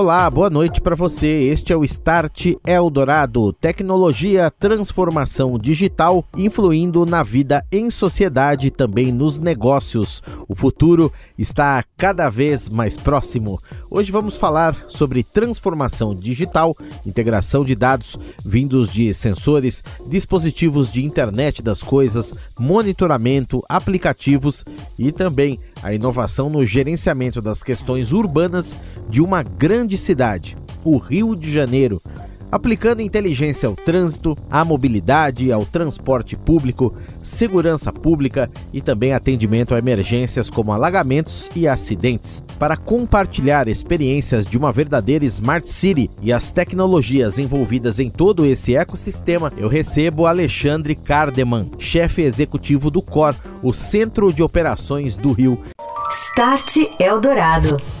Olá, boa noite para você. Este é o Start Eldorado, tecnologia, transformação digital influindo na vida em sociedade e também nos negócios. O futuro está cada vez mais próximo. Hoje vamos falar sobre transformação digital, integração de dados vindos de sensores, dispositivos de internet das coisas, monitoramento, aplicativos e também a inovação no gerenciamento das questões urbanas de uma grande cidade, o Rio de Janeiro, aplicando inteligência ao trânsito, à mobilidade, ao transporte público, segurança pública e também atendimento a emergências como alagamentos e acidentes. Para compartilhar experiências de uma verdadeira Smart City e as tecnologias envolvidas em todo esse ecossistema, eu recebo Alexandre Cardeman, chefe executivo do COR, o Centro de Operações do Rio. Start Eldorado.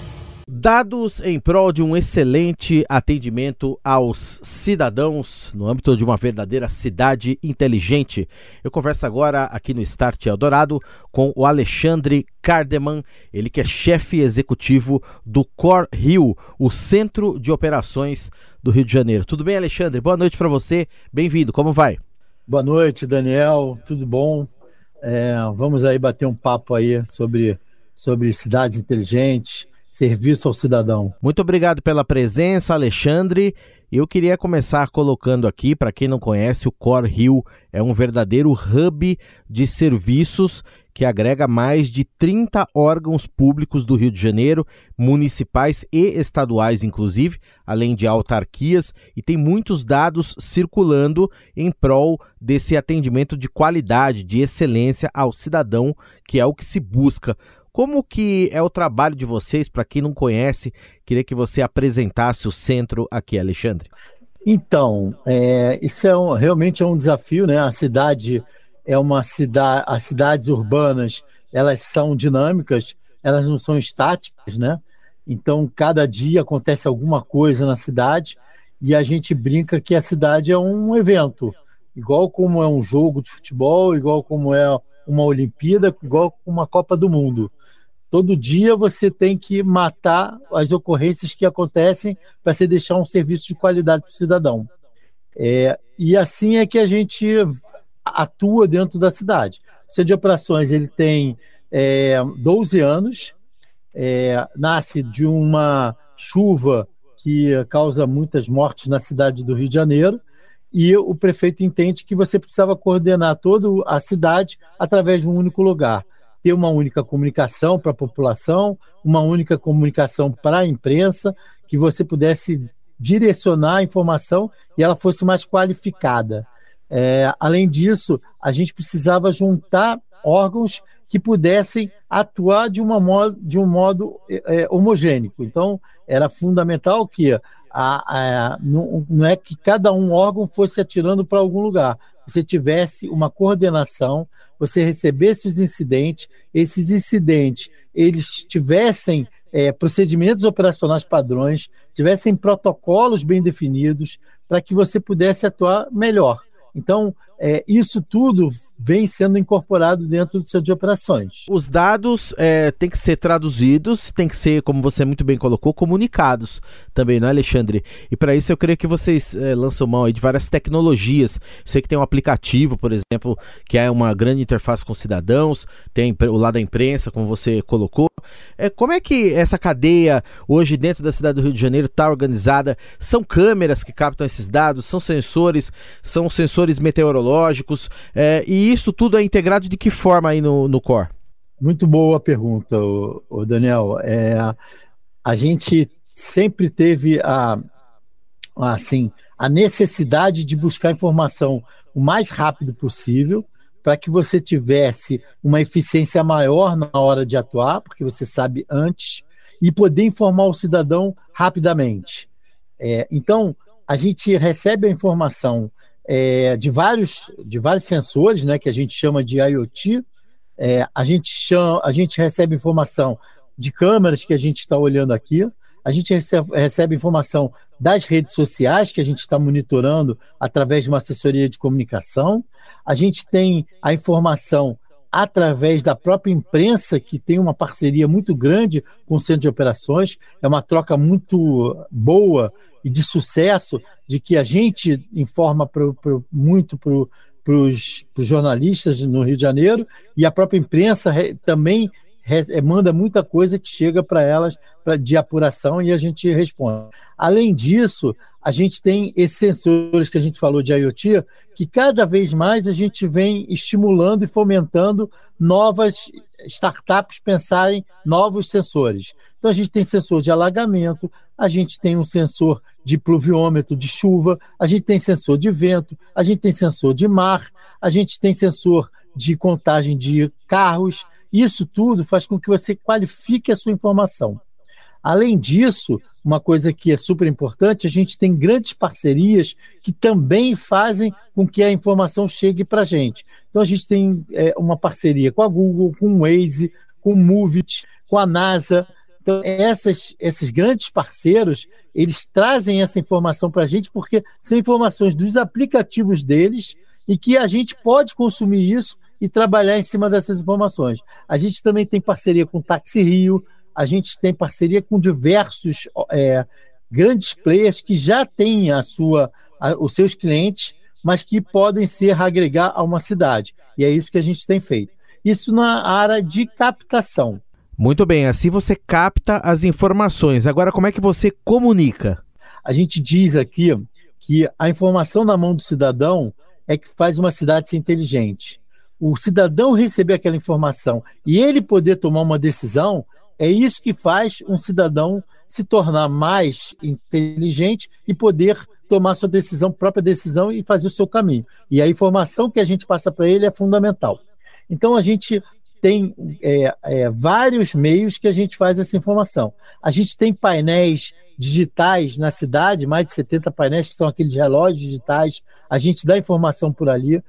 Dados em prol de um excelente atendimento aos cidadãos no âmbito de uma verdadeira cidade inteligente. Eu converso agora aqui no Start Eldorado com o Alexandre Cardeman, ele que é chefe executivo do Cor Rio, o Centro de Operações do Rio de Janeiro. Tudo bem, Alexandre? Boa noite para você. Bem-vindo. Como vai? Boa noite, Daniel. Tudo bom? É, vamos aí bater um papo aí sobre, sobre cidades inteligentes serviço ao cidadão. Muito obrigado pela presença, Alexandre. Eu queria começar colocando aqui, para quem não conhece, o Core Rio é um verdadeiro hub de serviços que agrega mais de 30 órgãos públicos do Rio de Janeiro, municipais e estaduais, inclusive, além de autarquias, e tem muitos dados circulando em prol desse atendimento de qualidade, de excelência ao cidadão, que é o que se busca. Como que é o trabalho de vocês, para quem não conhece, queria que você apresentasse o centro aqui, Alexandre. Então, é, isso é um, realmente é um desafio, né? A cidade é uma cidade, as cidades urbanas, elas são dinâmicas, elas não são estáticas, né? Então, cada dia acontece alguma coisa na cidade e a gente brinca que a cidade é um evento, igual como é um jogo de futebol, igual como é uma Olimpíada, igual uma Copa do Mundo. Todo dia você tem que matar as ocorrências que acontecem para você deixar um serviço de qualidade para o cidadão. É, e assim é que a gente atua dentro da cidade. O Centro de Operações ele tem é, 12 anos, é, nasce de uma chuva que causa muitas mortes na cidade do Rio de Janeiro, e o prefeito entende que você precisava coordenar toda a cidade através de um único lugar ter uma única comunicação para a população, uma única comunicação para a imprensa, que você pudesse direcionar a informação e ela fosse mais qualificada. É, além disso, a gente precisava juntar órgãos que pudessem atuar de, modo, de um modo é, homogêneo. Então, era fundamental que a, a, não, não é que cada um órgão fosse atirando para algum lugar, você tivesse uma coordenação, você recebesse os incidentes, esses incidentes eles tivessem é, procedimentos operacionais padrões, tivessem protocolos bem definidos para que você pudesse atuar melhor. Então, é, isso tudo vem sendo incorporado dentro do seu de operações. Os dados é, têm que ser traduzidos, tem que ser, como você muito bem colocou, comunicados também, não é, Alexandre? E para isso eu creio que vocês é, lançam mão de várias tecnologias. Eu sei que tem um aplicativo, por exemplo, que é uma grande interface com cidadãos, tem o lado da imprensa, como você colocou. É, como é que essa cadeia hoje dentro da cidade do Rio de Janeiro está organizada? São câmeras que captam esses dados, são sensores, são sensores meteorológicos tecnológicos, é, e isso tudo é integrado de que forma aí no, no Core? Muito boa pergunta, o, o Daniel. É, a gente sempre teve a, assim, a necessidade de buscar informação o mais rápido possível para que você tivesse uma eficiência maior na hora de atuar, porque você sabe antes, e poder informar o cidadão rapidamente. É, então, a gente recebe a informação é, de, vários, de vários sensores, né, que a gente chama de IoT, É, a, gente chama, a gente recebe informação de câmeras que a gente está olhando aqui, a gente recebe, recebe, informação das redes sociais que a gente está monitorando através de uma assessoria de comunicação, a gente tem a informação através da própria imprensa, que tem uma parceria muito grande com o Centro de Operações, é uma troca muito boa e de sucesso, de que a gente informa pro, pro, muito para os jornalistas no Rio de Janeiro e a própria imprensa também manda muita coisa que chega para elas pra, de apuração e a gente responde. Além disso, a gente tem esses sensores que a gente falou de IoT, que cada vez mais a gente vem estimulando e fomentando novas startups pensarem novos sensores. Então a gente tem sensor de alagamento, a gente tem um sensor de pluviômetro de chuva, a gente tem sensor de vento, a gente tem sensor de mar, a gente tem sensor de contagem de carros. Isso tudo faz com que você qualifique a sua informação. Além disso, uma coisa que é super importante, a gente tem grandes parcerias que também fazem com que a informação chegue para a gente. Então, a gente tem é, uma parceria com a Google, com o Waze, com o Movit, com a NASA. Então, essas, esses grandes parceiros, eles trazem essa informação para a gente porque são informações dos aplicativos deles e que a gente pode consumir isso e trabalhar em cima dessas informações. A gente também tem parceria com o Taxi Rio, a gente tem parceria com diversos é, grandes players que já têm a sua, a, os seus clientes, mas que podem ser agregar a uma cidade. E é isso que a gente tem feito. Isso na área de captação. Muito bem, assim você capta as informações. Agora, como é que você comunica? A gente diz aqui que a informação na mão do cidadão é que faz uma cidade ser inteligente. O cidadão receber aquela informação e ele poder tomar uma decisão é isso que faz um cidadão se tornar mais inteligente e poder tomar sua decisão, própria decisão e fazer o seu caminho. E a informação que a gente passa para ele é fundamental. Então a gente tem é, é, vários meios que a gente faz essa informação. A gente tem painéis digitais na cidade, mais de 70 painéis que são aqueles relógios digitais. A gente dá informação por ali.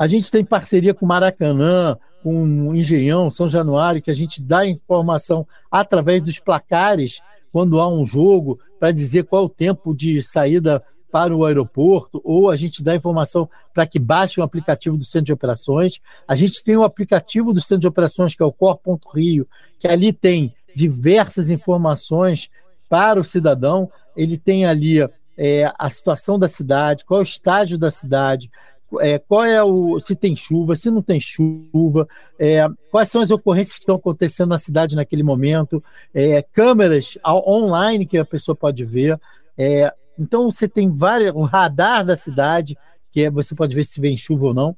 A gente tem parceria com Maracanã, com Engenhão, São Januário, que a gente dá informação através dos placares quando há um jogo, para dizer qual o tempo de saída para o aeroporto, ou a gente dá informação para que baixe o aplicativo do Centro de Operações. A gente tem o aplicativo do Centro de Operações, que é o Core.rio, que ali tem diversas informações para o cidadão. Ele tem ali é, a situação da cidade, qual é o estágio da cidade, é, qual é o se tem chuva, se não tem chuva, é, quais são as ocorrências que estão acontecendo na cidade naquele momento, é, câmeras online que a pessoa pode ver. É, então você tem várias, o radar da cidade, que é, você pode ver se vem chuva ou não.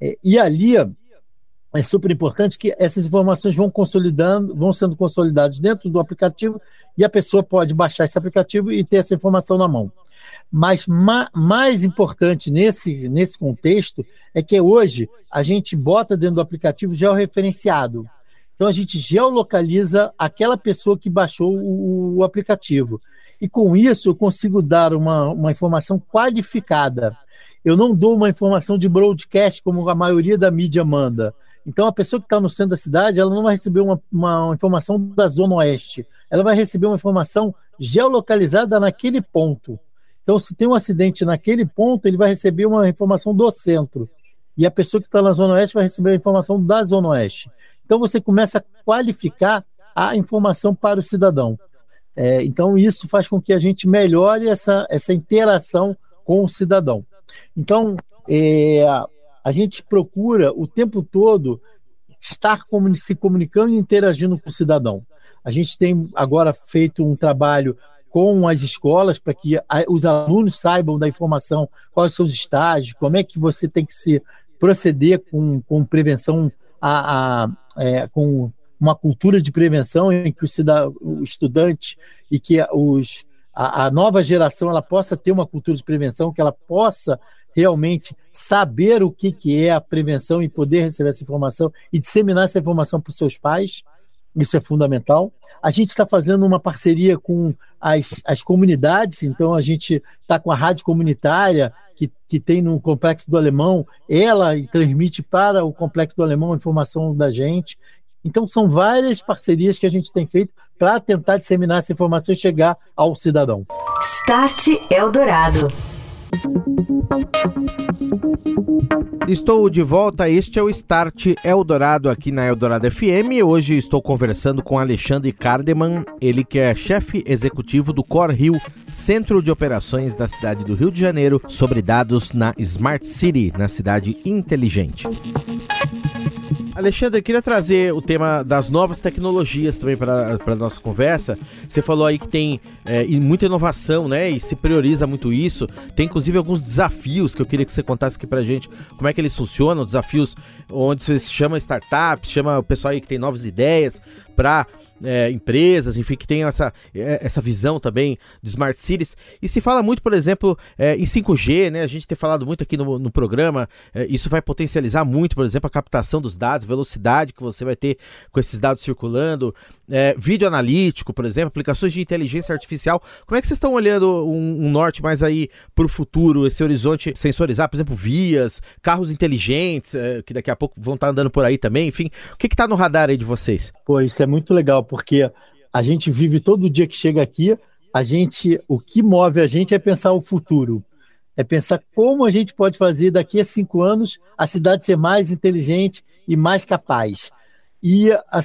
É, e ali é super importante que essas informações vão consolidando, vão sendo consolidadas dentro do aplicativo e a pessoa pode baixar esse aplicativo e ter essa informação na mão. Mas ma mais importante nesse, nesse contexto é que hoje a gente bota dentro do aplicativo georreferenciado. Então a gente geolocaliza aquela pessoa que baixou o, o aplicativo. E com isso eu consigo dar uma, uma informação qualificada. Eu não dou uma informação de broadcast como a maioria da mídia manda. Então, a pessoa que está no centro da cidade, ela não vai receber uma, uma, informação da Zona Oeste. Ela vai receber uma informação geolocalizada naquele ponto. Então, se tem um acidente naquele ponto, ele vai receber uma informação do centro. E a pessoa que está na Zona Oeste vai receber a informação da Zona Oeste. Então, você começa a qualificar a informação para o cidadão. É, então, isso faz com que a gente melhore essa, essa interação com o cidadão. Então, é, a gente procura o tempo todo estar se comunicando e interagindo com o cidadão. A gente tem agora feito um trabalho com as escolas para que os alunos saibam da informação, quais são os estágios, como é que você tem que se proceder com, com prevenção, a, a é, com uma cultura de prevenção em que o, cidadão, o estudante e que os, a, a, nova geração ela possa ter uma cultura de prevenção, que ela possa realmente saber o que, que é a prevenção e poder receber essa informação e disseminar essa informação para os seus pais. Isso é fundamental. A gente está fazendo uma parceria com as, as comunidades, então a gente está com a rádio comunitária que, que tem no Complexo do Alemão, ela transmite para o Complexo do Alemão a informação da gente. Então, são várias parcerias que a gente tem feito para tentar disseminar essa informação e chegar ao cidadão. Start Eldorado. Estou de volta, este é o Start Eldorado aqui na Eldorado FM. Hoje estou conversando com Alexandre Cardeman, ele que é chefe executivo do Core Rio, Centro de Operações da cidade do Rio de Janeiro, sobre dados na Smart City, na cidade inteligente. Alexandre, queria trazer o tema das novas tecnologias também para a nossa conversa. Você falou aí que tem é, muita inovação, né? E se prioriza muito isso. Tem inclusive alguns desafios que eu queria que você contasse aqui para gente como é que eles funcionam, desafios onde você chama startups, chama o pessoal aí que tem novas ideias para é, empresas, enfim, que tenham essa, é, essa visão também de Smart Cities. E se fala muito, por exemplo, é, em 5G, né? A gente tem falado muito aqui no, no programa, é, isso vai potencializar muito, por exemplo, a captação dos dados, velocidade que você vai ter com esses dados circulando, é, vídeo analítico, por exemplo, aplicações de inteligência artificial. Como é que vocês estão olhando um, um norte mais aí para o futuro, esse horizonte sensorizar, por exemplo, vias, carros inteligentes, é, que daqui a pouco vão estar andando por aí também, enfim. O que está no radar aí de vocês? Pô, isso é muito legal, porque a gente vive todo dia que chega aqui, a gente, o que move a gente é pensar o futuro. É pensar como a gente pode fazer daqui a cinco anos a cidade ser mais inteligente e mais capaz. E a,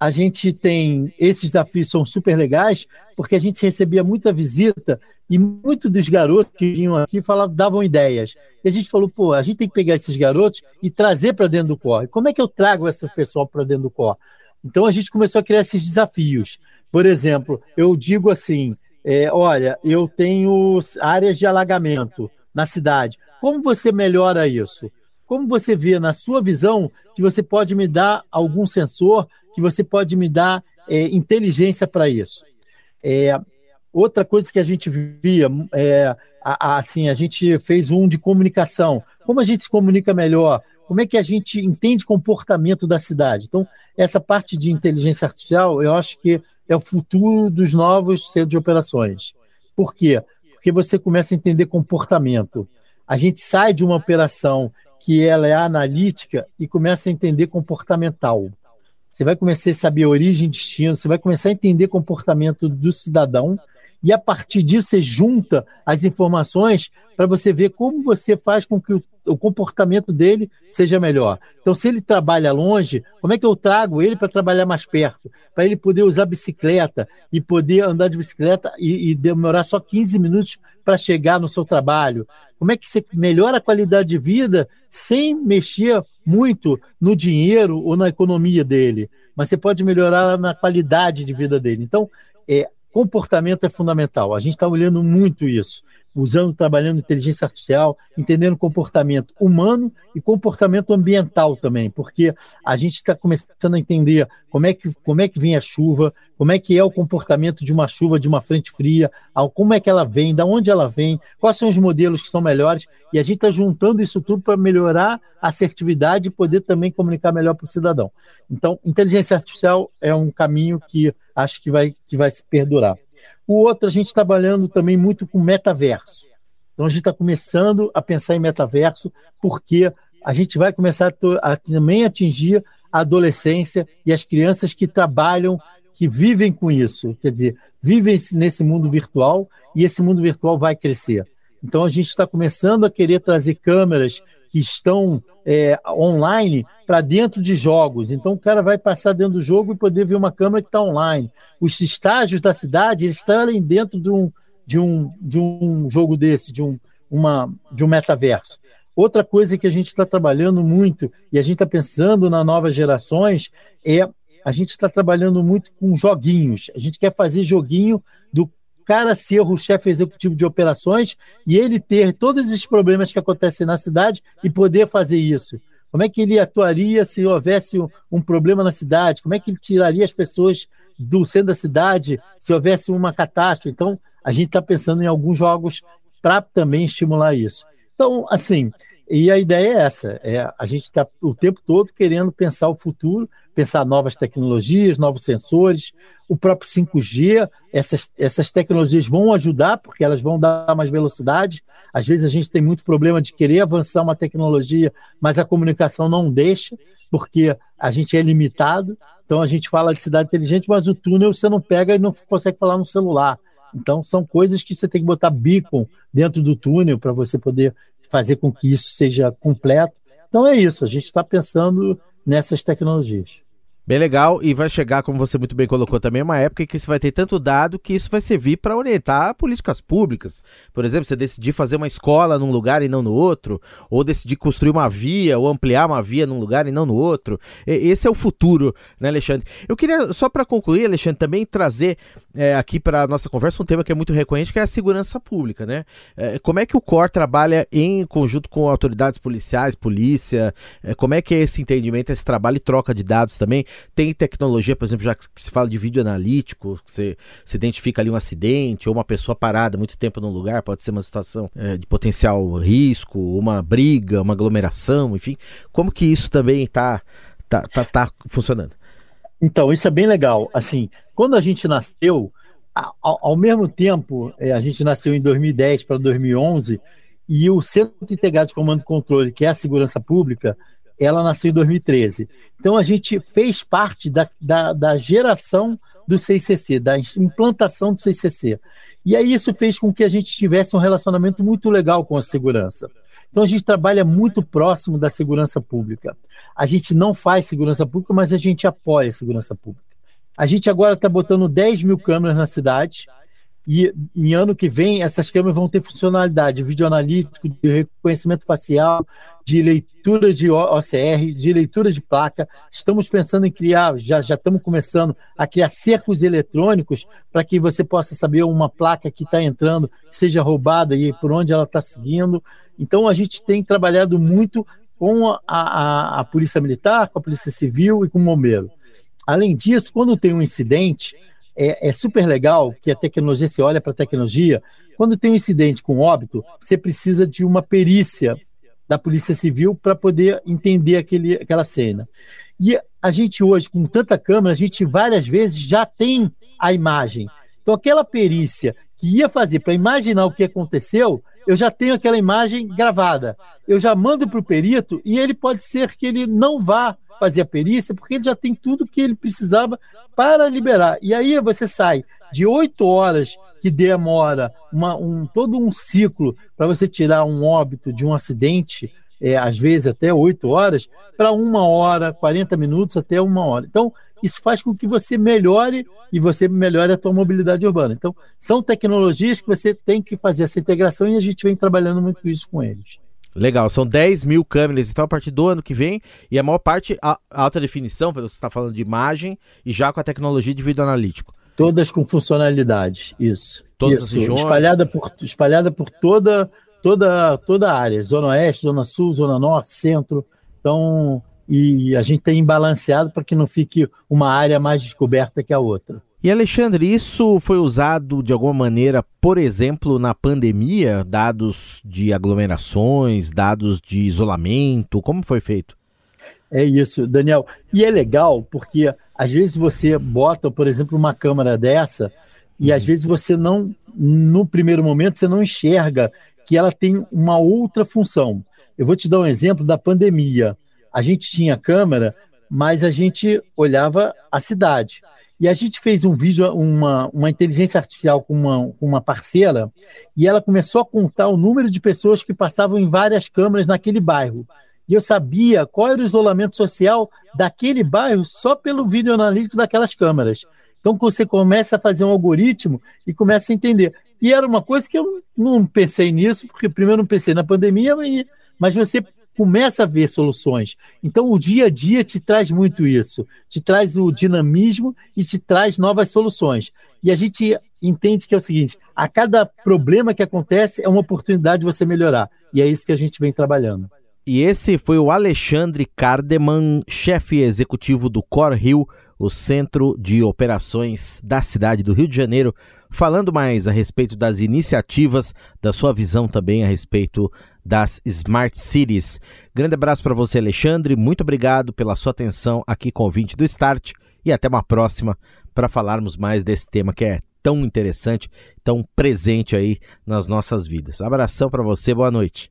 a gente tem esses desafios são super legais porque a gente recebia muita visita e muitos dos garotos que vinham aqui falavam, davam ideias. E a gente falou, pô, a gente tem que pegar esses garotos e trazer para dentro do core. Como é que eu trago esse pessoal para dentro do core? Então a gente começou a criar esses desafios. Por exemplo, eu digo assim: é, olha, eu tenho áreas de alagamento na cidade. Como você melhora isso? Como você vê na sua visão que você pode me dar algum sensor, que você pode me dar é, inteligência para isso? É, outra coisa que a gente via, é, a, a, assim, a gente fez um de comunicação. Como a gente se comunica melhor? como é que a gente entende comportamento da cidade. Então, essa parte de inteligência artificial, eu acho que é o futuro dos novos centros de operações. Por quê? Porque você começa a entender comportamento. A gente sai de uma operação que ela é analítica e começa a entender comportamental. Você vai começar a saber origem e destino, você vai começar a entender comportamento do cidadão e a partir disso você junta as informações para você ver como você faz com que o, o, comportamento dele seja melhor. Então, se ele trabalha longe, como é que eu trago ele para trabalhar mais perto? Para ele poder usar bicicleta e poder andar de bicicleta e, e demorar só 15 minutos para chegar no seu trabalho? Como é que você melhora a qualidade de vida sem mexer muito no dinheiro ou na economia dele? Mas você pode melhorar na qualidade de vida dele. Então, é, Comportamento é fundamental. A gente está olhando muito isso, usando, trabalhando inteligência artificial, entendendo comportamento humano e comportamento ambiental também, porque a gente está começando a entender como é, que, como é que vem a chuva, como é que é o comportamento de uma chuva, de uma frente fria, como é que ela vem, da onde ela vem, quais são os modelos que são melhores, e a gente está juntando isso tudo para melhorar a assertividade e poder também comunicar melhor para o cidadão. Então, inteligência artificial é um caminho que acho que vai, que vai se perdurar. O outro, a gente está trabalhando também muito com metaverso. Então, a gente está começando a pensar em metaverso, porque a gente vai começar a, a também atingir a adolescência e as crianças que trabalham, que vivem com isso. Quer dizer, vivem nesse mundo virtual e esse mundo virtual vai crescer. Então, a gente está começando a querer trazer câmeras que estão é, online para dentro de jogos. Então o cara vai passar dentro do jogo e poder ver uma câmera que está online. Os estágios da cidade eles estarem dentro de um, de um, de um jogo desse, de um, uma, de um metaverso. Outra coisa que a gente está trabalhando muito e a gente está pensando nas novas gerações é a gente está trabalhando muito com joguinhos. A gente quer fazer joguinho do cara ser o chefe executivo de operações e ele ter todos esses problemas que acontecem na cidade e poder fazer isso. Como é que ele atuaria se houvesse um, problema na cidade? Como é que ele tiraria as pessoas do centro da cidade se houvesse uma catástrofe? Então, a gente está pensando em alguns jogos para também estimular isso. Então, assim, E a ideia é essa: é, a gente está o tempo todo querendo pensar o futuro, pensar novas tecnologias, novos sensores, o próprio 5G. Essas, essas tecnologias vão ajudar, porque elas vão dar mais velocidade. Às vezes a gente tem muito problema de querer avançar uma tecnologia, mas a comunicação não deixa, porque a gente é limitado. Então a gente fala de cidade inteligente, mas o túnel você não pega e não consegue falar no celular. Então são coisas que você tem que botar beacon dentro do túnel para você poder fazer com que isso seja completo. Então é isso, a gente está pensando nessas tecnologias. Bem legal, e vai chegar, como você muito bem colocou também, uma época em que você vai ter tanto dado que isso vai servir para orientar políticas públicas. Por exemplo, você decidir fazer uma escola num lugar e não no outro, ou decidir construir uma via, ou ampliar uma via num lugar e não no outro. Esse é o futuro, né, Alexandre? Eu queria, só para concluir, Alexandre, também trazer é, aqui para a nossa conversa um tema que é muito recorrente, que é a segurança pública, né? É, como é que o COR trabalha em conjunto com autoridades policiais, polícia? É, como é que é esse entendimento, esse trabalho e troca de dados também? Tem tecnologia, por exemplo, já que se fala de vídeo analítico, que você se identifica ali um acidente ou uma pessoa parada muito tempo num lugar, pode ser uma situação é, de potencial risco, uma briga, uma aglomeração, enfim. Como que isso também está tá, tá, tá funcionando? Então, isso é bem legal. Assim, quando a gente nasceu, ao, ao mesmo tempo, é, a gente nasceu em 2010 para 2011, e o Centro Integrado de Comando e Controle, que é a segurança pública, ela nasceu em 2013. Então a gente fez parte da, da, da geração do CICC, da implantação do CICC. E aí isso fez com que a gente tivesse um relacionamento muito legal com a segurança. Então a gente trabalha muito próximo da segurança pública. A gente não faz segurança pública, mas a gente apoia a segurança pública. A gente agora está botando 10 mil câmeras na cidade e em ano que vem, essas câmeras vão ter funcionalidade de vídeo analítico, de reconhecimento facial, de leitura de OCR, de leitura de placa. Estamos pensando em criar, já, já estamos começando a criar cercos eletrônicos para que você possa saber uma placa que está entrando, seja roubada e por onde ela está seguindo. Então, a gente tem trabalhado muito com a, a, a Polícia Militar, com a Polícia Civil e com o Bombeiro. Além disso, quando tem um incidente, é, é super legal que a tecnologia, você olha para a tecnologia, quando tem um incidente com óbito, você precisa de uma perícia da Polícia Civil para poder entender aquele, aquela cena. E a gente hoje, com tanta câmera, a gente várias vezes já tem a imagem. Então, aquela perícia que ia fazer para imaginar o que aconteceu, eu já tenho aquela imagem gravada. Eu já mando para o perito e ele pode ser que ele não vá fazer a perícia, porque ele já tem tudo que ele precisava para liberar. E aí você sai de oito horas que demora uma, um, todo um ciclo para você tirar um óbito de um acidente, é, às vezes até oito horas, para uma hora, 40 minutos até uma hora. Então, isso faz com que você melhore e você melhore a sua mobilidade urbana. Então, são tecnologias que você tem que fazer essa integração e a gente vem trabalhando muito isso com eles. Legal, são 10 mil câmeras então a partir do ano que vem e a maior parte a, alta definição, você está falando de imagem e já com a tecnologia de vídeo analítico. Todas com funcionalidade, isso. Todas isso. Espalhada por, espalhada por toda, toda, toda a área, Zona Oeste, Zona Sul, Zona Norte, Centro. Então, e a gente tem balanceado para que não fique uma área mais descoberta que a outra. E Alexandre, isso foi usado de alguma maneira, por exemplo, na pandemia? Dados de aglomerações, dados de isolamento, como foi feito? É isso, Daniel. E é legal porque às vezes você bota, por exemplo, uma câmera dessa e às uhum. vezes você não, no primeiro momento, você não enxerga que ela tem uma outra função. Eu vou te dar um exemplo da pandemia. A gente tinha câmera, mas a gente olhava a cidade. E a gente fez um vídeo, uma, uma inteligência artificial com uma, uma parceira, e ela começou a contar o número de pessoas que passavam em várias câmaras naquele bairro. E eu sabia qual era o isolamento social daquele bairro só pelo vídeo analítico daquelas câmaras. Então você começa a fazer um algoritmo e começa a entender. E era uma coisa que eu não pensei nisso, porque primeiro não pensei na pandemia, mas você começa a ver soluções. Então, o dia a dia te traz muito isso, te traz o dinamismo e te traz novas soluções. E a gente entende que é o seguinte: a cada problema que acontece é uma oportunidade de você melhorar. E é isso que a gente vem trabalhando. E esse foi o Alexandre Cardeman, chefe executivo do Core Rio, o centro de operações da cidade do Rio de Janeiro, falando mais a respeito das iniciativas, da sua visão também a respeito das Smart Cities. Grande abraço para você, Alexandre. Muito obrigado pela sua atenção aqui com o ouvinte do Start e até uma próxima para falarmos mais desse tema que é tão interessante, tão presente aí nas nossas vidas. Abração para você, boa noite.